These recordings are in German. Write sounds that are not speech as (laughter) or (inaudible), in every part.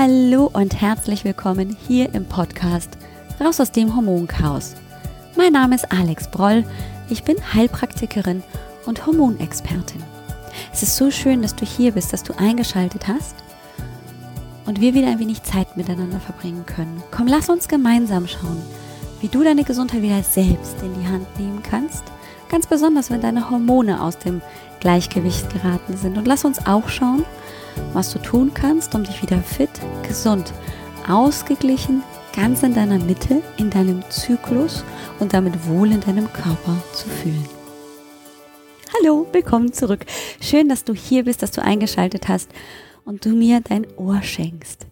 Hallo und herzlich willkommen hier im Podcast Raus aus dem Hormonchaos. Mein Name ist Alex Broll, ich bin Heilpraktikerin und Hormonexpertin. Es ist so schön, dass du hier bist, dass du eingeschaltet hast und wir wieder ein wenig Zeit miteinander verbringen können. Komm, lass uns gemeinsam schauen, wie du deine Gesundheit wieder selbst in die Hand nehmen kannst. Ganz besonders, wenn deine Hormone aus dem Gleichgewicht geraten sind. Und lass uns auch schauen, was du tun kannst, um dich wieder fit, gesund, ausgeglichen, ganz in deiner Mitte, in deinem Zyklus und damit wohl in deinem Körper zu fühlen. Hallo, willkommen zurück. Schön, dass du hier bist, dass du eingeschaltet hast und du mir dein Ohr schenkst.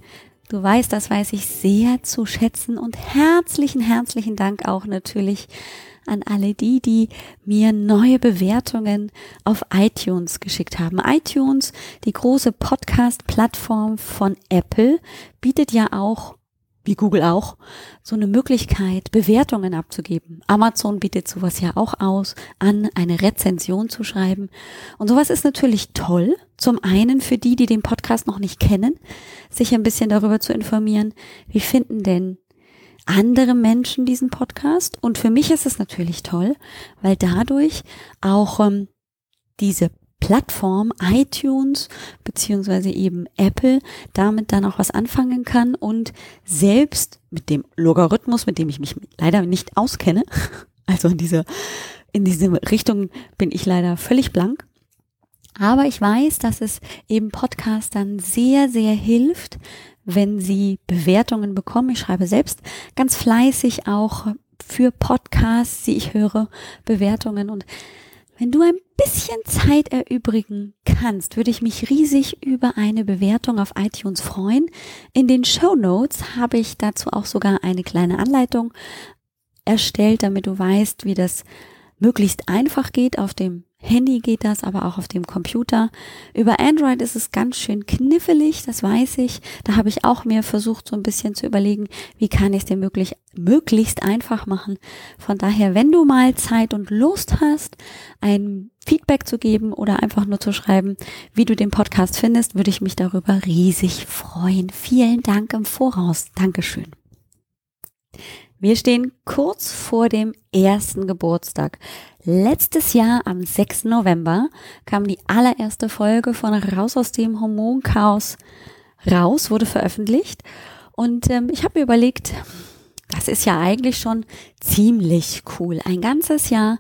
Du weißt, das weiß ich sehr zu schätzen und herzlichen, herzlichen Dank auch natürlich an alle die, die mir neue Bewertungen auf iTunes geschickt haben. iTunes, die große Podcast-Plattform von Apple, bietet ja auch wie Google auch, so eine Möglichkeit, Bewertungen abzugeben. Amazon bietet sowas ja auch aus, an eine Rezension zu schreiben. Und sowas ist natürlich toll. Zum einen für die, die den Podcast noch nicht kennen, sich ein bisschen darüber zu informieren, wie finden denn andere Menschen diesen Podcast. Und für mich ist es natürlich toll, weil dadurch auch ähm, diese Plattform iTunes beziehungsweise eben Apple damit dann auch was anfangen kann und selbst mit dem Logarithmus, mit dem ich mich leider nicht auskenne, (laughs) also in diese in diese Richtung bin ich leider völlig blank. Aber ich weiß, dass es eben Podcastern sehr, sehr hilft, wenn sie Bewertungen bekommen. Ich schreibe selbst ganz fleißig auch für Podcasts, die ich höre, Bewertungen. Und wenn du ein bisschen Zeit erübrigen kannst, würde ich mich riesig über eine Bewertung auf iTunes freuen. In den Show Notes habe ich dazu auch sogar eine kleine Anleitung erstellt, damit du weißt, wie das möglichst einfach geht auf dem Handy geht das, aber auch auf dem Computer. Über Android ist es ganz schön knifflig, das weiß ich. Da habe ich auch mir versucht, so ein bisschen zu überlegen, wie kann ich es dir möglich, möglichst einfach machen. Von daher, wenn du mal Zeit und Lust hast, ein Feedback zu geben oder einfach nur zu schreiben, wie du den Podcast findest, würde ich mich darüber riesig freuen. Vielen Dank im Voraus. Dankeschön. Wir stehen kurz vor dem ersten Geburtstag. Letztes Jahr am 6. November kam die allererste Folge von Raus aus dem Hormonchaos raus, wurde veröffentlicht. Und ähm, ich habe mir überlegt, das ist ja eigentlich schon ziemlich cool. Ein ganzes Jahr.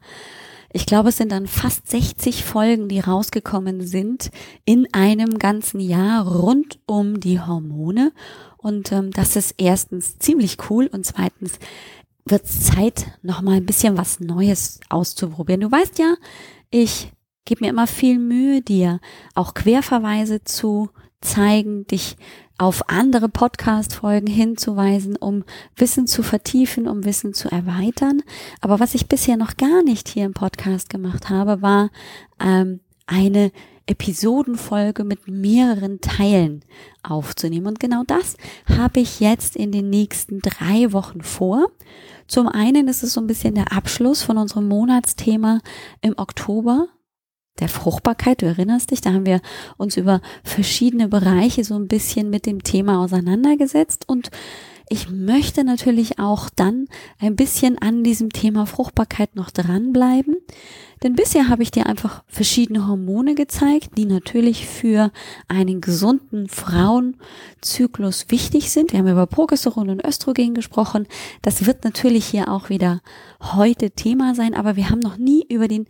Ich glaube, es sind dann fast 60 Folgen, die rausgekommen sind in einem ganzen Jahr rund um die Hormone. Und ähm, das ist erstens ziemlich cool und zweitens wird es Zeit, nochmal ein bisschen was Neues auszuprobieren. Du weißt ja, ich gebe mir immer viel Mühe, dir auch Querverweise zu zeigen, dich auf andere Podcast-Folgen hinzuweisen, um Wissen zu vertiefen, um Wissen zu erweitern. Aber was ich bisher noch gar nicht hier im Podcast gemacht habe, war ähm, eine Episodenfolge mit mehreren Teilen aufzunehmen. Und genau das habe ich jetzt in den nächsten drei Wochen vor. Zum einen ist es so ein bisschen der Abschluss von unserem Monatsthema im Oktober der Fruchtbarkeit. Du erinnerst dich, da haben wir uns über verschiedene Bereiche so ein bisschen mit dem Thema auseinandergesetzt und ich möchte natürlich auch dann ein bisschen an diesem Thema Fruchtbarkeit noch dranbleiben. Denn bisher habe ich dir einfach verschiedene Hormone gezeigt, die natürlich für einen gesunden Frauenzyklus wichtig sind. Wir haben über Progesteron und Östrogen gesprochen. Das wird natürlich hier auch wieder heute Thema sein, aber wir haben noch nie über den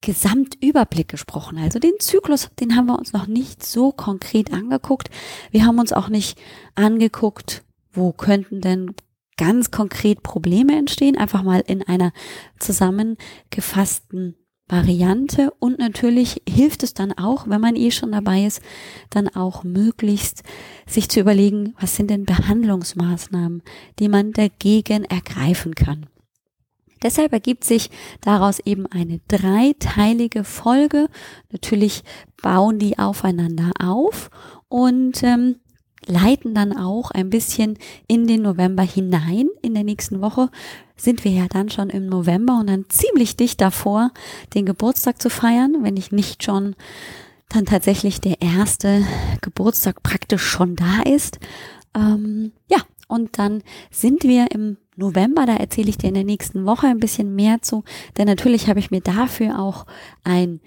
Gesamtüberblick gesprochen. Also den Zyklus, den haben wir uns noch nicht so konkret angeguckt. Wir haben uns auch nicht angeguckt, wo könnten denn ganz konkret Probleme entstehen, einfach mal in einer zusammengefassten Variante und natürlich hilft es dann auch, wenn man eh schon dabei ist, dann auch möglichst sich zu überlegen, was sind denn Behandlungsmaßnahmen, die man dagegen ergreifen kann. Deshalb ergibt sich daraus eben eine dreiteilige Folge. Natürlich bauen die aufeinander auf und ähm, leiten dann auch ein bisschen in den November hinein. In der nächsten Woche sind wir ja dann schon im November und dann ziemlich dicht davor, den Geburtstag zu feiern, wenn ich nicht schon dann tatsächlich der erste Geburtstag praktisch schon da ist. Ähm, ja, und dann sind wir im November, da erzähle ich dir in der nächsten Woche ein bisschen mehr zu, denn natürlich habe ich mir dafür auch ein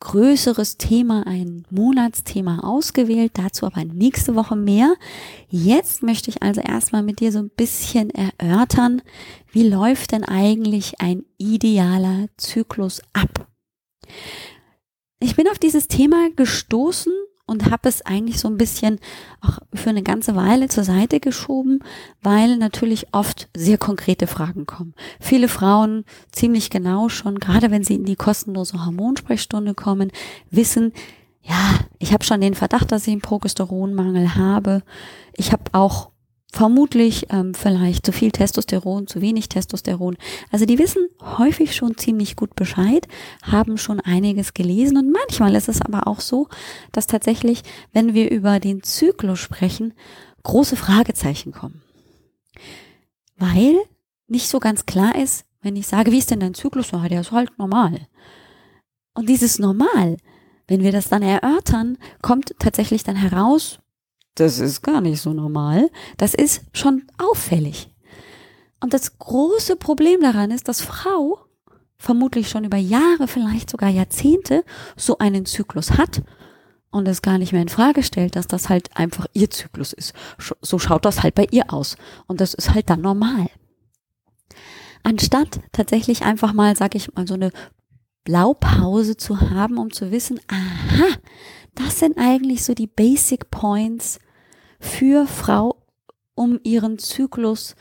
größeres Thema, ein Monatsthema ausgewählt, dazu aber nächste Woche mehr. Jetzt möchte ich also erstmal mit dir so ein bisschen erörtern, wie läuft denn eigentlich ein idealer Zyklus ab? Ich bin auf dieses Thema gestoßen und habe es eigentlich so ein bisschen auch für eine ganze Weile zur Seite geschoben, weil natürlich oft sehr konkrete Fragen kommen. Viele Frauen ziemlich genau schon, gerade wenn sie in die kostenlose Hormonsprechstunde kommen, wissen, ja, ich habe schon den Verdacht, dass ich einen Progesteronmangel habe. Ich habe auch vermutlich ähm, vielleicht zu viel Testosteron, zu wenig Testosteron. Also die wissen häufig schon ziemlich gut Bescheid, haben schon einiges gelesen und manchmal ist es aber auch so, dass tatsächlich, wenn wir über den Zyklus sprechen, große Fragezeichen kommen. Weil nicht so ganz klar ist, wenn ich sage, wie ist denn dein Zyklus? Ja, der ist halt normal. Und dieses Normal, wenn wir das dann erörtern, kommt tatsächlich dann heraus, das ist gar nicht so normal. Das ist schon auffällig. Und das große Problem daran ist, dass Frau vermutlich schon über Jahre, vielleicht sogar Jahrzehnte so einen Zyklus hat und es gar nicht mehr in Frage stellt, dass das halt einfach ihr Zyklus ist. So schaut das halt bei ihr aus und das ist halt dann normal. Anstatt tatsächlich einfach mal, sag ich mal, so eine Blaupause zu haben, um zu wissen, aha, das sind eigentlich so die Basic Points, für Frau, um ihren Zyklus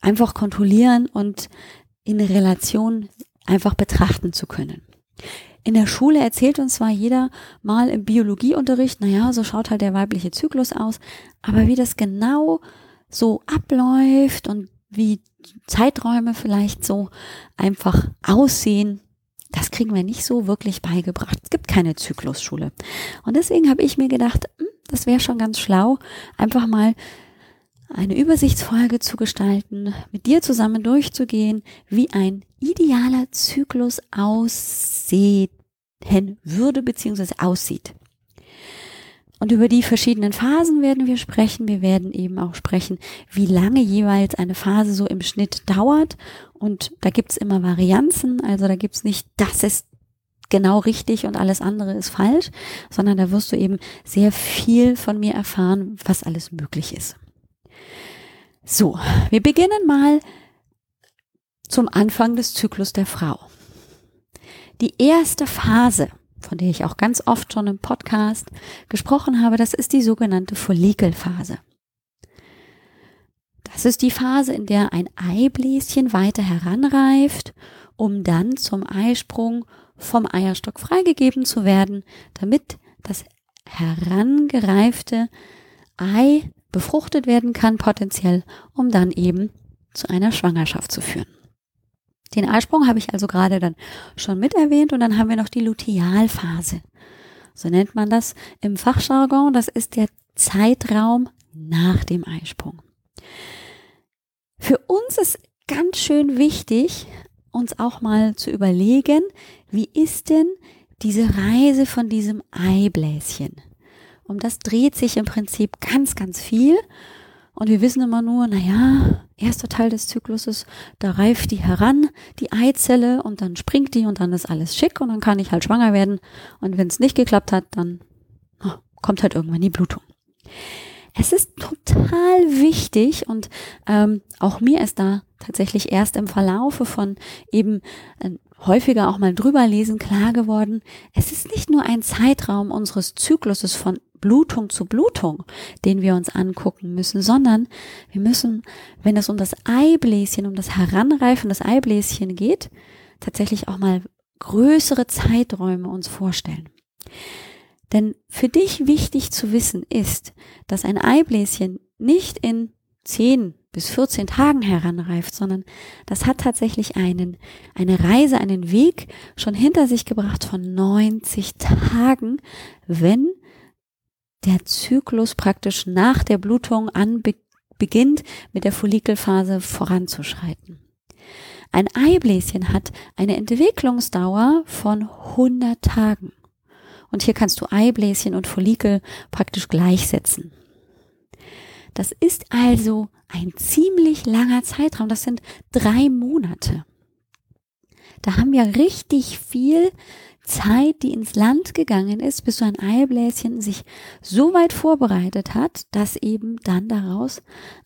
einfach kontrollieren und in Relation einfach betrachten zu können. In der Schule erzählt uns zwar jeder mal im Biologieunterricht, naja, so schaut halt der weibliche Zyklus aus, aber wie das genau so abläuft und wie Zeiträume vielleicht so einfach aussehen, das kriegen wir nicht so wirklich beigebracht. Es gibt keine Zyklusschule. Und deswegen habe ich mir gedacht, hm, das wäre schon ganz schlau, einfach mal eine Übersichtsfolge zu gestalten, mit dir zusammen durchzugehen, wie ein idealer Zyklus aussehen würde bzw. aussieht. Und über die verschiedenen Phasen werden wir sprechen. Wir werden eben auch sprechen, wie lange jeweils eine Phase so im Schnitt dauert. Und da gibt's immer Varianzen. Also da gibt's nicht, das ist genau richtig und alles andere ist falsch, sondern da wirst du eben sehr viel von mir erfahren, was alles möglich ist. So, wir beginnen mal zum Anfang des Zyklus der Frau. Die erste Phase, von der ich auch ganz oft schon im Podcast gesprochen habe, das ist die sogenannte Follikelphase. Das ist die Phase, in der ein Eibläschen weiter heranreift, um dann zum Eisprung vom Eierstock freigegeben zu werden, damit das herangereifte Ei befruchtet werden kann, potenziell, um dann eben zu einer Schwangerschaft zu führen. Den Eisprung habe ich also gerade dann schon mit erwähnt und dann haben wir noch die Lutealphase. So nennt man das im Fachjargon. Das ist der Zeitraum nach dem Eisprung. Für uns ist ganz schön wichtig, uns auch mal zu überlegen, wie ist denn diese Reise von diesem Eibläschen? Um das dreht sich im Prinzip ganz, ganz viel. Und wir wissen immer nur, naja, erster Teil des Zykluses, da reift die heran, die Eizelle, und dann springt die und dann ist alles schick und dann kann ich halt schwanger werden. Und wenn es nicht geklappt hat, dann oh, kommt halt irgendwann die Blutung. Es ist total wichtig und ähm, auch mir ist da tatsächlich erst im Verlaufe von eben äh, häufiger auch mal drüber lesen klar geworden, es ist nicht nur ein Zeitraum unseres Zykluses von Blutung zu Blutung, den wir uns angucken müssen, sondern wir müssen, wenn es um das Eibläschen, um das Heranreifen des Eibläschen geht, tatsächlich auch mal größere Zeiträume uns vorstellen. Denn für dich wichtig zu wissen ist, dass ein Eibläschen nicht in 10 bis 14 Tagen heranreift, sondern das hat tatsächlich einen, eine Reise, einen Weg schon hinter sich gebracht von 90 Tagen, wenn der Zyklus praktisch nach der Blutung an beginnt, mit der Follikelphase voranzuschreiten. Ein Eibläschen hat eine Entwicklungsdauer von 100 Tagen. Und hier kannst du Eibläschen und Follikel praktisch gleichsetzen. Das ist also ein ziemlich langer Zeitraum. Das sind drei Monate. Da haben wir richtig viel Zeit, die ins Land gegangen ist, bis so ein Eibläschen sich so weit vorbereitet hat, dass eben dann daraus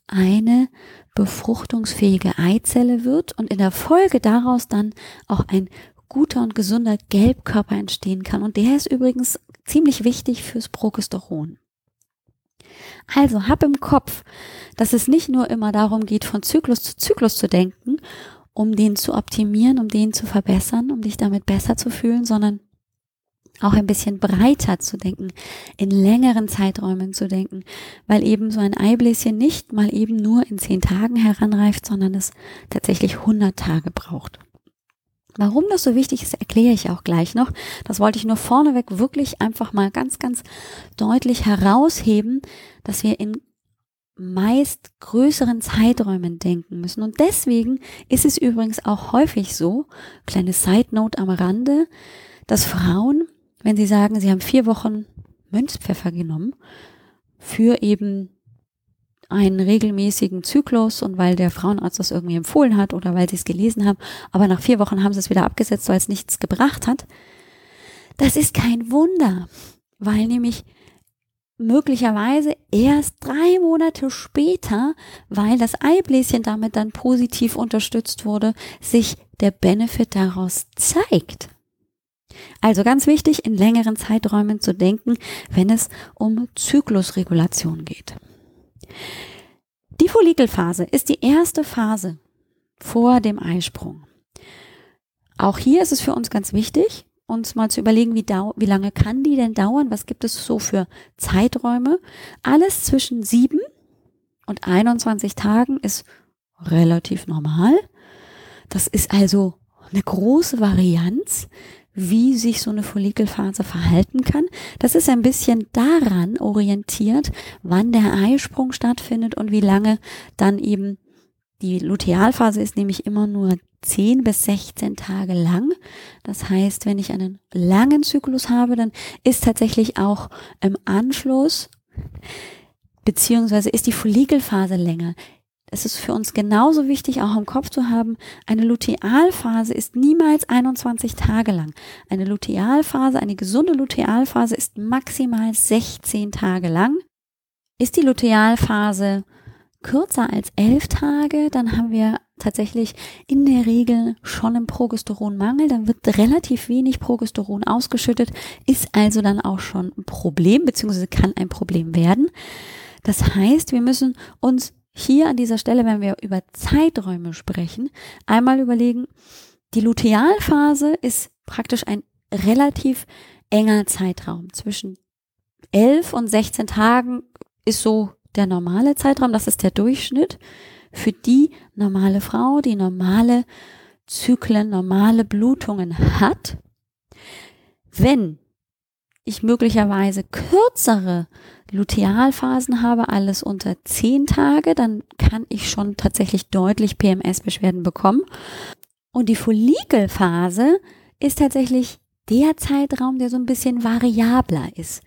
eine befruchtungsfähige Eizelle wird und in der Folge daraus dann auch ein guter und gesunder Gelbkörper entstehen kann. Und der ist übrigens ziemlich wichtig fürs Progesteron. Also hab im Kopf, dass es nicht nur immer darum geht, von Zyklus zu Zyklus zu denken, um den zu optimieren, um den zu verbessern, um dich damit besser zu fühlen, sondern auch ein bisschen breiter zu denken, in längeren Zeiträumen zu denken, weil eben so ein Eibläschen nicht mal eben nur in zehn Tagen heranreift, sondern es tatsächlich 100 Tage braucht. Warum das so wichtig ist, erkläre ich auch gleich noch. Das wollte ich nur vorneweg wirklich einfach mal ganz, ganz deutlich herausheben, dass wir in meist größeren Zeiträumen denken müssen. Und deswegen ist es übrigens auch häufig so, kleine Side Note am Rande, dass Frauen, wenn sie sagen, sie haben vier Wochen Mönchspfeffer genommen, für eben einen regelmäßigen Zyklus und weil der Frauenarzt das irgendwie empfohlen hat oder weil sie es gelesen haben, aber nach vier Wochen haben sie es wieder abgesetzt, weil es nichts gebracht hat. Das ist kein Wunder, weil nämlich möglicherweise erst drei Monate später, weil das Eibläschen damit dann positiv unterstützt wurde, sich der Benefit daraus zeigt. Also ganz wichtig, in längeren Zeiträumen zu denken, wenn es um Zyklusregulation geht. Die Follikelphase ist die erste Phase vor dem Eisprung. Auch hier ist es für uns ganz wichtig, uns mal zu überlegen, wie, wie lange kann die denn dauern? Was gibt es so für Zeiträume? Alles zwischen sieben und 21 Tagen ist relativ normal. Das ist also eine große Varianz wie sich so eine Follikelphase verhalten kann. Das ist ein bisschen daran orientiert, wann der Eisprung stattfindet und wie lange dann eben die Lutealphase ist nämlich immer nur 10 bis 16 Tage lang. Das heißt, wenn ich einen langen Zyklus habe, dann ist tatsächlich auch im Anschluss beziehungsweise ist die Follikelphase länger es ist für uns genauso wichtig, auch im Kopf zu haben, eine Lutealphase ist niemals 21 Tage lang. Eine Lutealphase, eine gesunde Lutealphase ist maximal 16 Tage lang. Ist die Lutealphase kürzer als 11 Tage, dann haben wir tatsächlich in der Regel schon einen Progesteronmangel, dann wird relativ wenig Progesteron ausgeschüttet, ist also dann auch schon ein Problem, beziehungsweise kann ein Problem werden. Das heißt, wir müssen uns hier an dieser Stelle, wenn wir über Zeiträume sprechen, einmal überlegen, die Lutealphase ist praktisch ein relativ enger Zeitraum. Zwischen 11 und 16 Tagen ist so der normale Zeitraum, das ist der Durchschnitt für die normale Frau, die normale Zyklen, normale Blutungen hat. Wenn ich möglicherweise kürzere Lutealphasen habe, alles unter zehn Tage, dann kann ich schon tatsächlich deutlich PMS-Beschwerden bekommen. Und die Follikelphase ist tatsächlich der Zeitraum, der so ein bisschen variabler ist.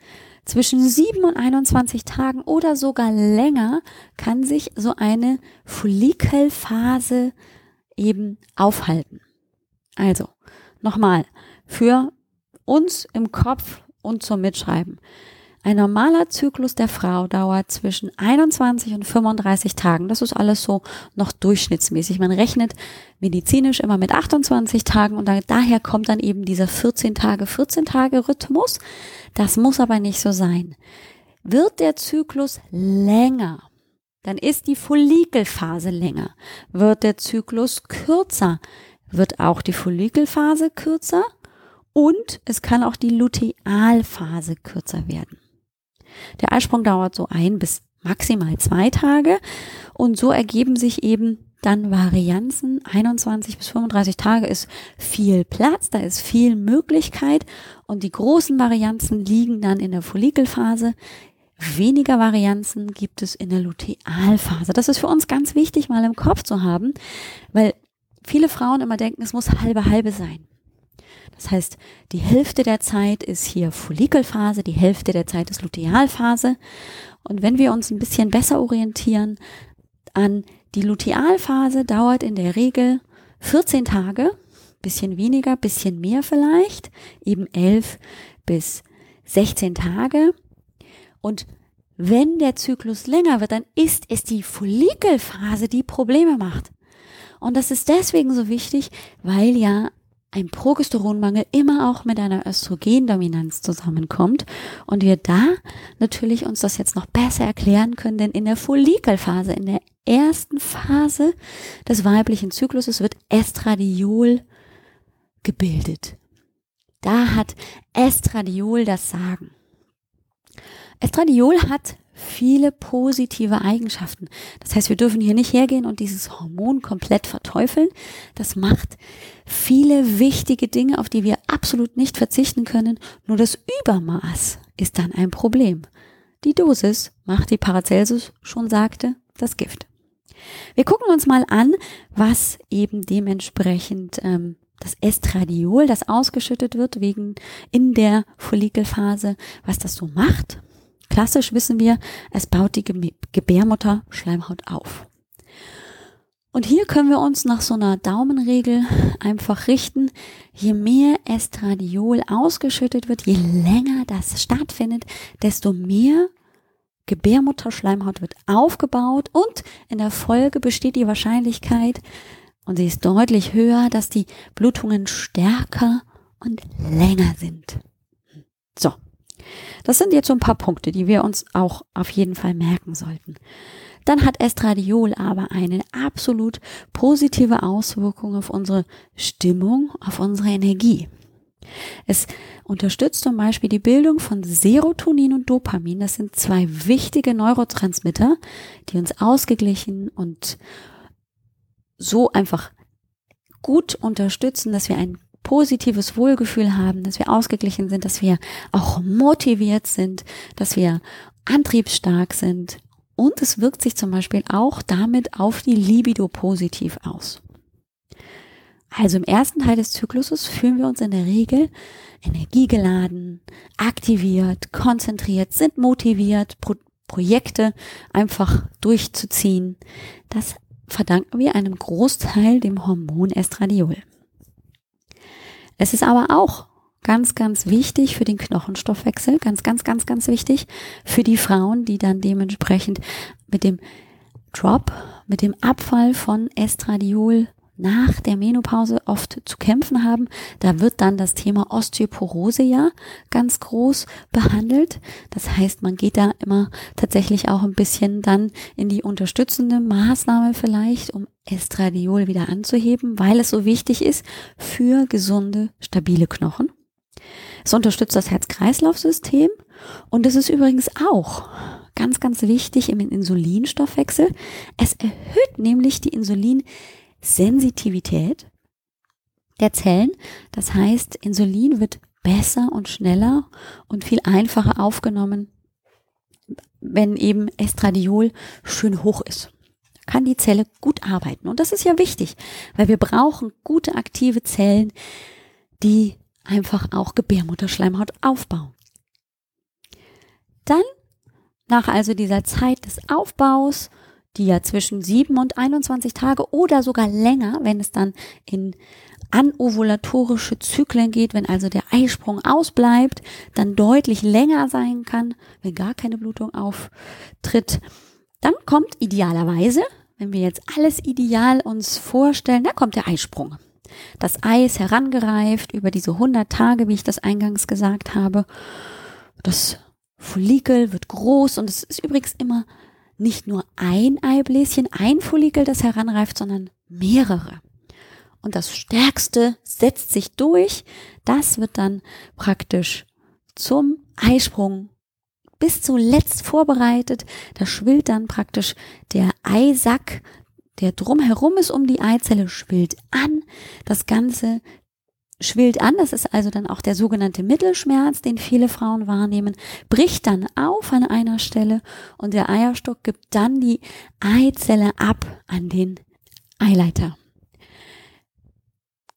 Zwischen 7 und 21 Tagen oder sogar länger kann sich so eine Follikelphase eben aufhalten. Also, nochmal, für uns im Kopf und zum Mitschreiben. Ein normaler Zyklus der Frau dauert zwischen 21 und 35 Tagen. Das ist alles so noch durchschnittsmäßig. Man rechnet medizinisch immer mit 28 Tagen und daher kommt dann eben dieser 14 Tage, 14 Tage Rhythmus. Das muss aber nicht so sein. Wird der Zyklus länger, dann ist die Follikelphase länger. Wird der Zyklus kürzer, wird auch die Follikelphase kürzer und es kann auch die Lutealphase kürzer werden. Der Eisprung dauert so ein bis maximal zwei Tage und so ergeben sich eben dann Varianzen. 21 bis 35 Tage ist viel Platz, da ist viel Möglichkeit und die großen Varianzen liegen dann in der Follikelphase. Weniger Varianzen gibt es in der Lutealphase. Das ist für uns ganz wichtig, mal im Kopf zu haben, weil viele Frauen immer denken, es muss halbe halbe sein. Das heißt, die Hälfte der Zeit ist hier Follikelphase, die Hälfte der Zeit ist Lutealphase. Und wenn wir uns ein bisschen besser orientieren an die Lutealphase dauert in der Regel 14 Tage, bisschen weniger, bisschen mehr vielleicht, eben 11 bis 16 Tage. Und wenn der Zyklus länger wird, dann ist es die Follikelphase, die Probleme macht. Und das ist deswegen so wichtig, weil ja ein Progesteronmangel immer auch mit einer Östrogendominanz zusammenkommt und wir da natürlich uns das jetzt noch besser erklären können, denn in der Follikelphase, in der ersten Phase des weiblichen Zykluses wird Estradiol gebildet. Da hat Estradiol das Sagen. Estradiol hat viele positive Eigenschaften. Das heißt, wir dürfen hier nicht hergehen und dieses Hormon komplett verteufeln. Das macht viele wichtige Dinge, auf die wir absolut nicht verzichten können. Nur das Übermaß ist dann ein Problem. Die Dosis macht, die Paracelsus schon sagte, das Gift. Wir gucken uns mal an, was eben dementsprechend ähm, das Estradiol, das ausgeschüttet wird wegen in der Follikelphase, was das so macht Klassisch wissen wir, es baut die Gebärmutter Schleimhaut auf. Und hier können wir uns nach so einer Daumenregel einfach richten. Je mehr Estradiol ausgeschüttet wird, je länger das stattfindet, desto mehr Gebärmutterschleimhaut wird aufgebaut und in der Folge besteht die Wahrscheinlichkeit, und sie ist deutlich höher, dass die Blutungen stärker und länger sind. So, das sind jetzt so ein paar Punkte, die wir uns auch auf jeden Fall merken sollten. Dann hat Estradiol aber eine absolut positive Auswirkung auf unsere Stimmung, auf unsere Energie. Es unterstützt zum Beispiel die Bildung von Serotonin und Dopamin. Das sind zwei wichtige Neurotransmitter, die uns ausgeglichen und so einfach gut unterstützen, dass wir ein positives Wohlgefühl haben, dass wir ausgeglichen sind, dass wir auch motiviert sind, dass wir antriebsstark sind. Und es wirkt sich zum Beispiel auch damit auf die Libido positiv aus. Also im ersten Teil des Zykluses fühlen wir uns in der Regel energiegeladen, aktiviert, konzentriert, sind motiviert, Pro Projekte einfach durchzuziehen. Das verdanken wir einem Großteil dem Hormon Estradiol. Es ist aber auch ganz, ganz wichtig für den Knochenstoffwechsel, ganz, ganz, ganz, ganz wichtig für die Frauen, die dann dementsprechend mit dem Drop, mit dem Abfall von Estradiol nach der Menopause oft zu kämpfen haben. Da wird dann das Thema Osteoporose ja ganz groß behandelt. Das heißt, man geht da immer tatsächlich auch ein bisschen dann in die unterstützende Maßnahme vielleicht, um Estradiol wieder anzuheben, weil es so wichtig ist für gesunde, stabile Knochen. Es unterstützt das Herz-Kreislauf-System und es ist übrigens auch ganz, ganz wichtig im Insulinstoffwechsel. Es erhöht nämlich die Insulin Sensitivität der Zellen. Das heißt, Insulin wird besser und schneller und viel einfacher aufgenommen, wenn eben Estradiol schön hoch ist. Kann die Zelle gut arbeiten. Und das ist ja wichtig, weil wir brauchen gute aktive Zellen, die einfach auch Gebärmutterschleimhaut aufbauen. Dann, nach also dieser Zeit des Aufbaus, die ja zwischen 7 und 21 Tage oder sogar länger, wenn es dann in anovulatorische Zyklen geht, wenn also der Eisprung ausbleibt, dann deutlich länger sein kann, wenn gar keine Blutung auftritt. Dann kommt idealerweise, wenn wir jetzt alles ideal uns vorstellen, da kommt der Eisprung. Das Ei ist herangereift über diese 100 Tage, wie ich das eingangs gesagt habe. Das Follikel wird groß und es ist übrigens immer nicht nur ein Eibläschen, ein Follikel, das heranreift, sondern mehrere. Und das Stärkste setzt sich durch. Das wird dann praktisch zum Eisprung bis zuletzt vorbereitet. Da schwillt dann praktisch der Eisack, der drumherum ist um die Eizelle, schwillt an. Das Ganze schwillt an, das ist also dann auch der sogenannte Mittelschmerz, den viele Frauen wahrnehmen, bricht dann auf an einer Stelle und der Eierstock gibt dann die Eizelle ab an den Eileiter.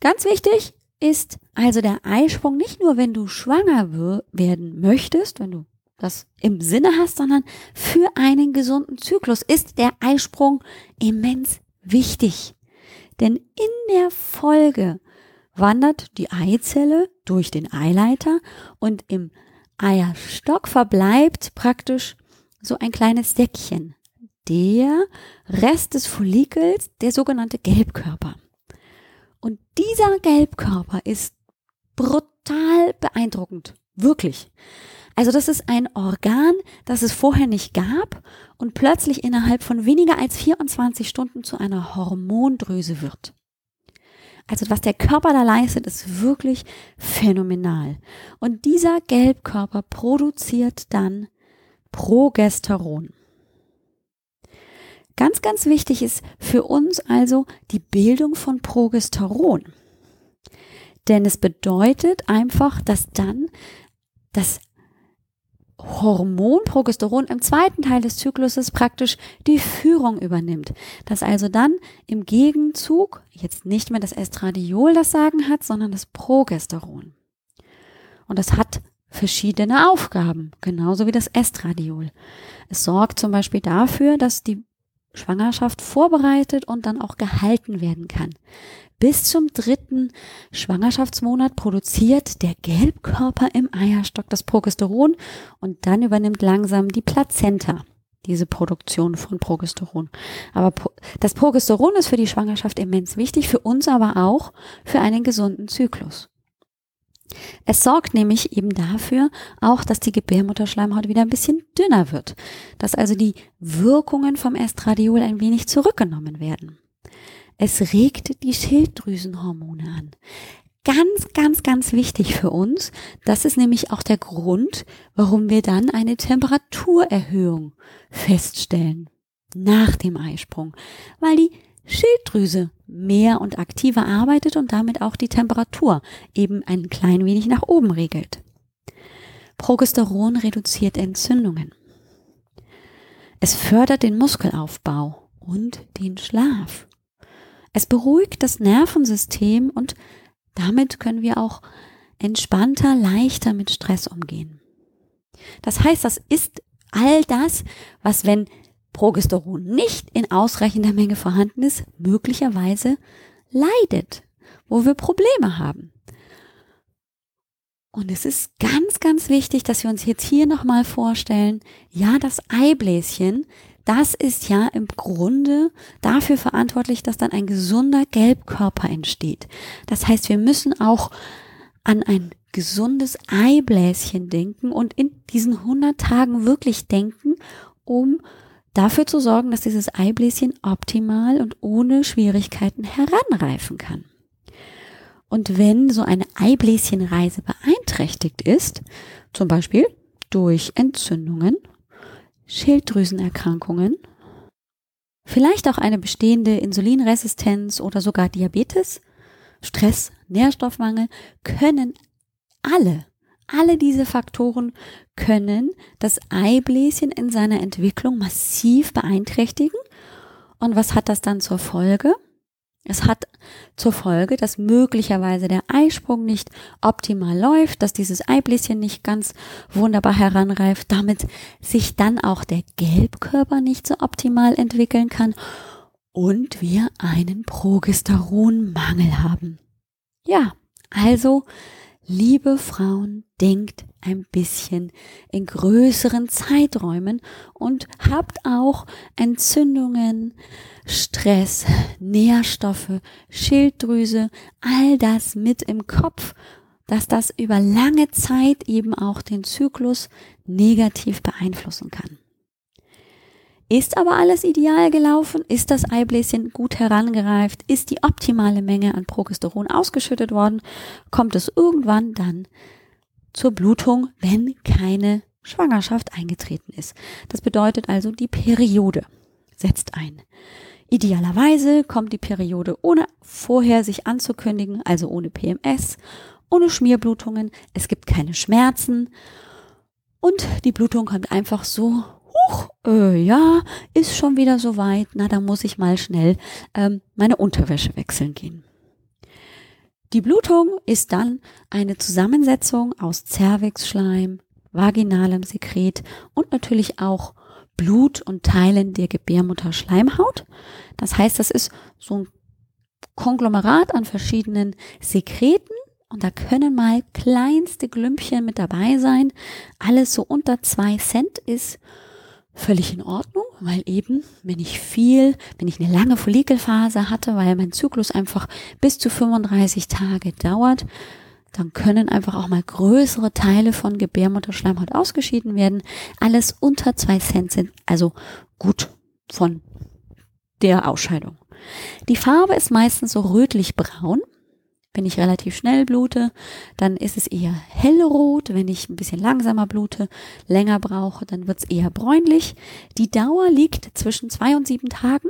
Ganz wichtig, ist also der Eisprung nicht nur, wenn du schwanger werden möchtest, wenn du das im Sinne hast, sondern für einen gesunden Zyklus ist der Eisprung immens wichtig. Denn in der Folge wandert die Eizelle durch den Eileiter und im Eierstock verbleibt praktisch so ein kleines Säckchen. Der Rest des Follikels, der sogenannte Gelbkörper. Und dieser Gelbkörper ist brutal beeindruckend. Wirklich. Also das ist ein Organ, das es vorher nicht gab und plötzlich innerhalb von weniger als 24 Stunden zu einer Hormondrüse wird. Also was der Körper da leistet, ist wirklich phänomenal. Und dieser Gelbkörper produziert dann Progesteron. Ganz, ganz wichtig ist für uns also die Bildung von Progesteron. Denn es bedeutet einfach, dass dann das Hormon Progesteron im zweiten Teil des Zykluses praktisch die Führung übernimmt. Dass also dann im Gegenzug jetzt nicht mehr das Estradiol das Sagen hat, sondern das Progesteron. Und das hat verschiedene Aufgaben, genauso wie das Estradiol. Es sorgt zum Beispiel dafür, dass die Schwangerschaft vorbereitet und dann auch gehalten werden kann. Bis zum dritten Schwangerschaftsmonat produziert der Gelbkörper im Eierstock das Progesteron und dann übernimmt langsam die Plazenta diese Produktion von Progesteron. Aber das Progesteron ist für die Schwangerschaft immens wichtig, für uns aber auch für einen gesunden Zyklus. Es sorgt nämlich eben dafür auch, dass die Gebärmutterschleimhaut wieder ein bisschen dünner wird, dass also die Wirkungen vom Estradiol ein wenig zurückgenommen werden. Es regt die Schilddrüsenhormone an. Ganz, ganz, ganz wichtig für uns. Das ist nämlich auch der Grund, warum wir dann eine Temperaturerhöhung feststellen nach dem Eisprung, weil die Schilddrüse mehr und aktiver arbeitet und damit auch die Temperatur eben ein klein wenig nach oben regelt. Progesteron reduziert Entzündungen. Es fördert den Muskelaufbau und den Schlaf. Es beruhigt das Nervensystem und damit können wir auch entspannter, leichter mit Stress umgehen. Das heißt, das ist all das, was wenn Progesteron nicht in ausreichender Menge vorhanden ist, möglicherweise leidet, wo wir Probleme haben. Und es ist ganz, ganz wichtig, dass wir uns jetzt hier nochmal vorstellen, ja, das Eibläschen das ist ja im Grunde dafür verantwortlich, dass dann ein gesunder Gelbkörper entsteht. Das heißt, wir müssen auch an ein gesundes Eibläschen denken und in diesen 100 Tagen wirklich denken, um dafür zu sorgen, dass dieses Eibläschen optimal und ohne Schwierigkeiten heranreifen kann. Und wenn so eine Eibläschenreise beeinträchtigt ist, zum Beispiel durch Entzündungen Schilddrüsenerkrankungen, vielleicht auch eine bestehende Insulinresistenz oder sogar Diabetes, Stress, Nährstoffmangel, können alle, alle diese Faktoren können das Eibläschen in seiner Entwicklung massiv beeinträchtigen. Und was hat das dann zur Folge? Es hat zur Folge, dass möglicherweise der Eisprung nicht optimal läuft, dass dieses Eibläschen nicht ganz wunderbar heranreift, damit sich dann auch der Gelbkörper nicht so optimal entwickeln kann und wir einen Progesteronmangel haben. Ja, also, liebe Frauen, denkt ein bisschen in größeren Zeiträumen und habt auch Entzündungen, Stress, Nährstoffe, Schilddrüse, all das mit im Kopf, dass das über lange Zeit eben auch den Zyklus negativ beeinflussen kann. Ist aber alles ideal gelaufen? Ist das Eibläschen gut herangereift? Ist die optimale Menge an Progesteron ausgeschüttet worden? Kommt es irgendwann dann zur Blutung, wenn keine Schwangerschaft eingetreten ist? Das bedeutet also, die Periode setzt ein. Idealerweise kommt die Periode ohne vorher sich anzukündigen, also ohne PMS, ohne Schmierblutungen, es gibt keine Schmerzen und die Blutung kommt einfach so, huch, äh, ja, ist schon wieder so weit, na, da muss ich mal schnell ähm, meine Unterwäsche wechseln gehen. Die Blutung ist dann eine Zusammensetzung aus Zervixschleim, vaginalem Sekret und natürlich auch Blut und Teilen der Gebärmutterschleimhaut. Das heißt, das ist so ein Konglomerat an verschiedenen Sekreten und da können mal kleinste Glümpchen mit dabei sein. Alles so unter zwei Cent ist völlig in Ordnung, weil eben, wenn ich viel, wenn ich eine lange Follikelphase hatte, weil mein Zyklus einfach bis zu 35 Tage dauert, dann können einfach auch mal größere Teile von Gebärmutterschleimhaut ausgeschieden werden. Alles unter zwei Cent sind also gut von der Ausscheidung. Die Farbe ist meistens so rötlich-braun. Wenn ich relativ schnell blute, dann ist es eher hellrot. Wenn ich ein bisschen langsamer blute, länger brauche, dann wird es eher bräunlich. Die Dauer liegt zwischen zwei und sieben Tagen,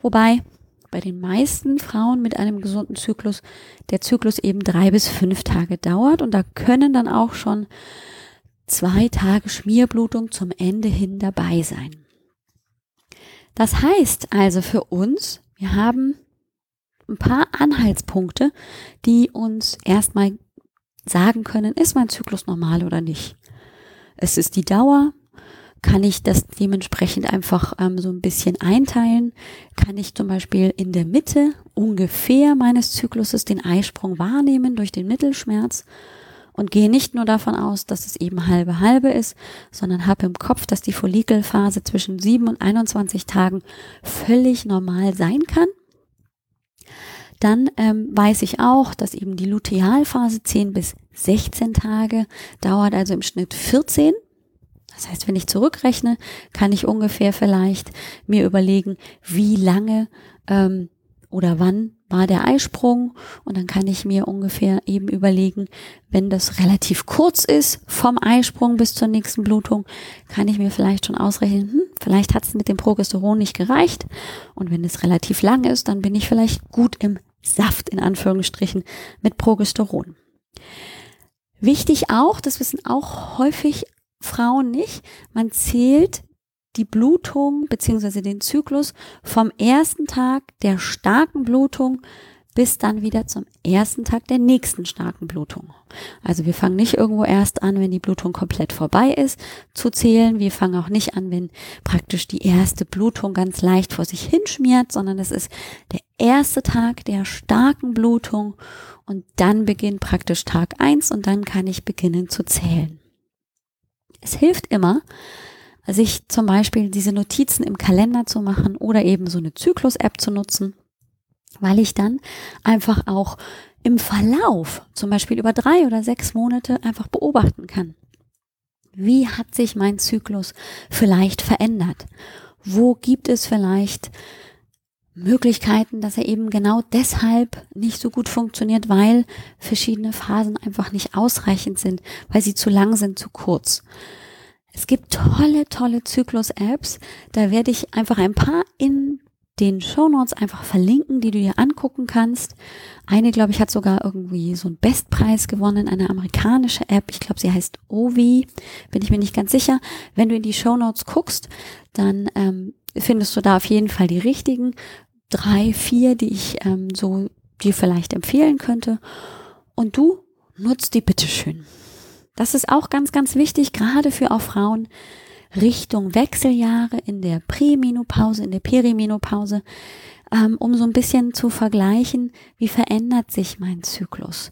wobei bei den meisten Frauen mit einem gesunden Zyklus der Zyklus eben drei bis fünf Tage dauert und da können dann auch schon zwei Tage Schmierblutung zum Ende hin dabei sein. Das heißt also für uns, wir haben ein paar Anhaltspunkte, die uns erstmal sagen können, ist mein Zyklus normal oder nicht. Es ist die Dauer. Kann ich das dementsprechend einfach ähm, so ein bisschen einteilen? Kann ich zum Beispiel in der Mitte ungefähr meines Zykluses den Eisprung wahrnehmen durch den Mittelschmerz? und gehe nicht nur davon aus, dass es eben halbe halbe ist, sondern habe im Kopf, dass die Follikelphase zwischen 7 und 21 Tagen völlig normal sein kann dann ähm, weiß ich auch, dass eben die Lutealphase 10 bis 16 Tage dauert, also im Schnitt 14. Das heißt, wenn ich zurückrechne, kann ich ungefähr vielleicht mir überlegen, wie lange ähm, oder wann war der Eisprung und dann kann ich mir ungefähr eben überlegen, wenn das relativ kurz ist vom Eisprung bis zur nächsten Blutung, kann ich mir vielleicht schon ausrechnen, hm, vielleicht hat es mit dem Progesteron nicht gereicht und wenn es relativ lang ist, dann bin ich vielleicht gut im Saft in Anführungsstrichen mit Progesteron. Wichtig auch, das wissen auch häufig Frauen nicht, man zählt die Blutung beziehungsweise den Zyklus vom ersten Tag der starken Blutung bis dann wieder zum ersten Tag der nächsten starken Blutung. Also wir fangen nicht irgendwo erst an, wenn die Blutung komplett vorbei ist, zu zählen. Wir fangen auch nicht an, wenn praktisch die erste Blutung ganz leicht vor sich hinschmiert, sondern es ist der erste Tag der starken Blutung und dann beginnt praktisch Tag eins und dann kann ich beginnen zu zählen. Es hilft immer, sich zum Beispiel diese Notizen im Kalender zu machen oder eben so eine Zyklus-App zu nutzen weil ich dann einfach auch im Verlauf, zum Beispiel über drei oder sechs Monate, einfach beobachten kann. Wie hat sich mein Zyklus vielleicht verändert? Wo gibt es vielleicht Möglichkeiten, dass er eben genau deshalb nicht so gut funktioniert, weil verschiedene Phasen einfach nicht ausreichend sind, weil sie zu lang sind, zu kurz. Es gibt tolle, tolle Zyklus-Apps. Da werde ich einfach ein paar in den Show Notes einfach verlinken, die du dir angucken kannst. Eine, glaube ich, hat sogar irgendwie so einen Bestpreis gewonnen, eine amerikanische App. Ich glaube, sie heißt Ovi, bin ich mir nicht ganz sicher. Wenn du in die Show Notes guckst, dann ähm, findest du da auf jeden Fall die richtigen drei, vier, die ich ähm, so dir vielleicht empfehlen könnte. Und du nutzt die bitteschön. Das ist auch ganz, ganz wichtig, gerade für auch Frauen, Richtung Wechseljahre in der Prämenopause, in der Perimenopause, ähm, um so ein bisschen zu vergleichen, wie verändert sich mein Zyklus.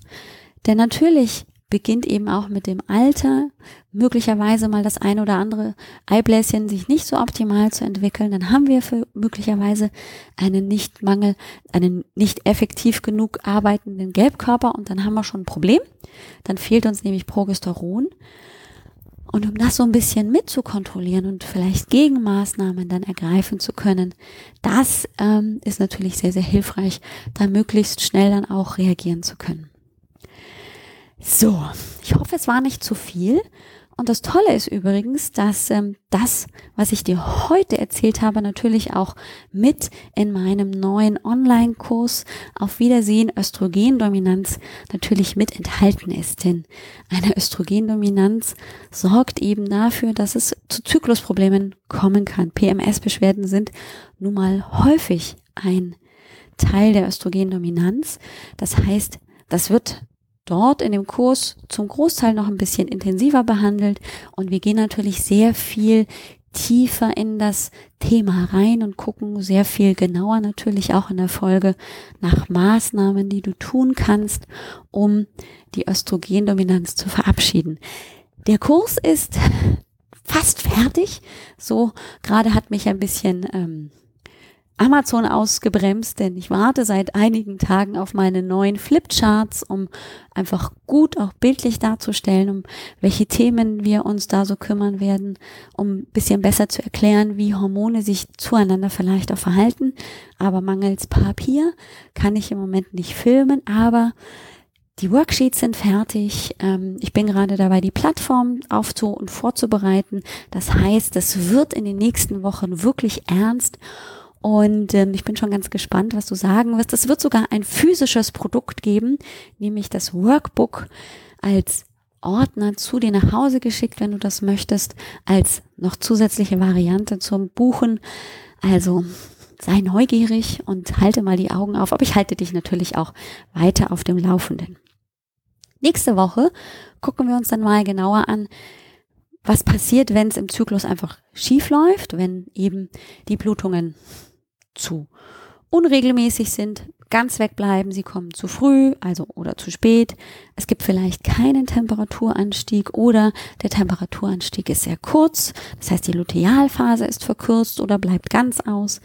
Denn natürlich beginnt eben auch mit dem Alter möglicherweise mal das ein oder andere Eibläschen sich nicht so optimal zu entwickeln, dann haben wir für möglicherweise einen nicht Mangel, einen nicht effektiv genug arbeitenden Gelbkörper und dann haben wir schon ein Problem. Dann fehlt uns nämlich Progesteron. Und um das so ein bisschen mitzukontrollieren und vielleicht Gegenmaßnahmen dann ergreifen zu können, das ähm, ist natürlich sehr, sehr hilfreich, da möglichst schnell dann auch reagieren zu können. So, ich hoffe, es war nicht zu viel. Und das Tolle ist übrigens, dass ähm, das, was ich dir heute erzählt habe, natürlich auch mit in meinem neuen Online-Kurs auf Wiedersehen Östrogendominanz natürlich mit enthalten ist. Denn eine Östrogendominanz sorgt eben dafür, dass es zu Zyklusproblemen kommen kann. PMS-Beschwerden sind nun mal häufig ein Teil der Östrogendominanz. Das heißt, Das wird dort in dem Kurs zum Großteil noch ein bisschen intensiver behandelt und wir gehen natürlich sehr viel tiefer in das Thema rein und gucken sehr viel genauer natürlich auch in der Folge nach Maßnahmen, die du tun kannst, um die Östrogendominanz zu verabschieden. Der Kurs ist fast fertig. So gerade hat mich ein bisschen ähm, Amazon ausgebremst, denn ich warte seit einigen Tagen auf meine neuen Flipcharts, um einfach gut auch bildlich darzustellen, um welche Themen wir uns da so kümmern werden, um ein bisschen besser zu erklären, wie Hormone sich zueinander vielleicht auch verhalten. Aber mangels Papier kann ich im Moment nicht filmen, aber die Worksheets sind fertig. Ähm, ich bin gerade dabei, die Plattform aufzu- und vorzubereiten. Das heißt, es wird in den nächsten Wochen wirklich ernst. Und ähm, ich bin schon ganz gespannt, was du sagen wirst. Es wird sogar ein physisches Produkt geben, nämlich das Workbook als Ordner zu dir nach Hause geschickt, wenn du das möchtest, als noch zusätzliche Variante zum Buchen. Also sei neugierig und halte mal die Augen auf, aber ich halte dich natürlich auch weiter auf dem Laufenden. Nächste Woche gucken wir uns dann mal genauer an, was passiert, wenn es im Zyklus einfach schief läuft, wenn eben die Blutungen zu unregelmäßig sind, ganz wegbleiben, sie kommen zu früh, also oder zu spät. Es gibt vielleicht keinen Temperaturanstieg oder der Temperaturanstieg ist sehr kurz, das heißt die Lutealphase ist verkürzt oder bleibt ganz aus.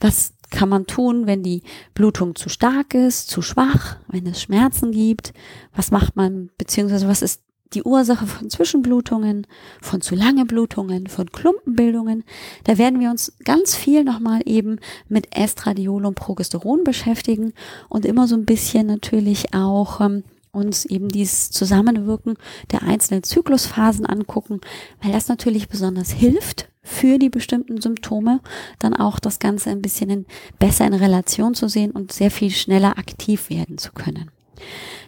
Was kann man tun, wenn die Blutung zu stark ist, zu schwach, wenn es Schmerzen gibt? Was macht man, beziehungsweise was ist die Ursache von Zwischenblutungen, von zu lange Blutungen, von Klumpenbildungen. Da werden wir uns ganz viel nochmal eben mit Estradiol und Progesteron beschäftigen und immer so ein bisschen natürlich auch ähm, uns eben dieses Zusammenwirken der einzelnen Zyklusphasen angucken, weil das natürlich besonders hilft für die bestimmten Symptome, dann auch das Ganze ein bisschen in, besser in Relation zu sehen und sehr viel schneller aktiv werden zu können.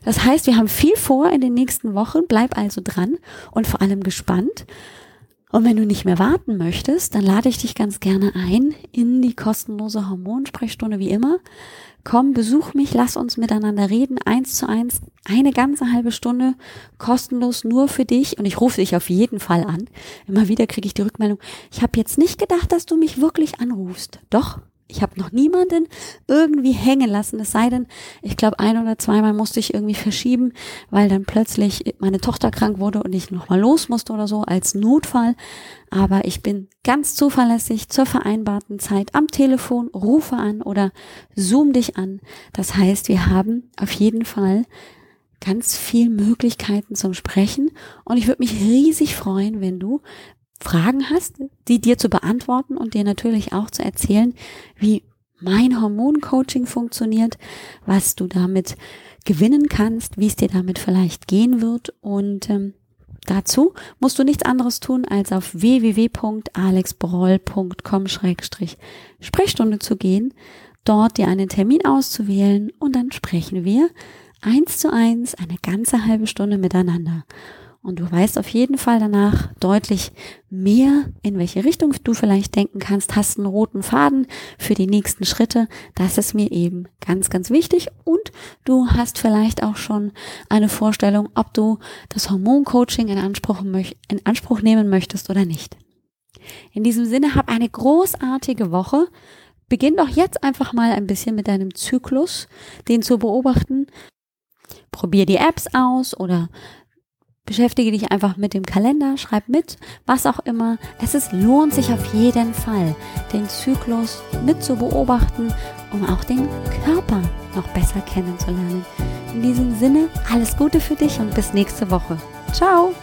Das heißt, wir haben viel vor in den nächsten Wochen. Bleib also dran und vor allem gespannt. Und wenn du nicht mehr warten möchtest, dann lade ich dich ganz gerne ein in die kostenlose Hormonsprechstunde wie immer. Komm, besuch mich, lass uns miteinander reden, eins zu eins, eine ganze halbe Stunde, kostenlos nur für dich. Und ich rufe dich auf jeden Fall an. Immer wieder kriege ich die Rückmeldung, ich habe jetzt nicht gedacht, dass du mich wirklich anrufst. Doch, ich habe noch niemanden irgendwie hängen lassen, es sei denn, ich glaube, ein oder zweimal musste ich irgendwie verschieben, weil dann plötzlich meine Tochter krank wurde und ich nochmal los musste oder so als Notfall. Aber ich bin ganz zuverlässig zur vereinbarten Zeit am Telefon, rufe an oder zoom dich an. Das heißt, wir haben auf jeden Fall ganz viel Möglichkeiten zum Sprechen und ich würde mich riesig freuen, wenn du Fragen hast, die dir zu beantworten und dir natürlich auch zu erzählen, wie mein Hormoncoaching funktioniert, was du damit gewinnen kannst, wie es dir damit vielleicht gehen wird und ähm, dazu musst du nichts anderes tun, als auf www.alexbroll.com-sprechstunde zu gehen, dort dir einen Termin auszuwählen und dann sprechen wir eins zu eins eine ganze halbe Stunde miteinander. Und du weißt auf jeden Fall danach deutlich mehr, in welche Richtung du vielleicht denken kannst, hast einen roten Faden für die nächsten Schritte. Das ist mir eben ganz, ganz wichtig. Und du hast vielleicht auch schon eine Vorstellung, ob du das Hormoncoaching in Anspruch, in Anspruch nehmen möchtest oder nicht. In diesem Sinne, hab eine großartige Woche. Beginn doch jetzt einfach mal ein bisschen mit deinem Zyklus, den zu beobachten. Probier die Apps aus oder beschäftige dich einfach mit dem Kalender, schreib mit, was auch immer. Es ist, lohnt sich auf jeden Fall, den Zyklus mit zu beobachten, um auch den Körper noch besser kennenzulernen. In diesem Sinne, alles Gute für dich und bis nächste Woche. Ciao!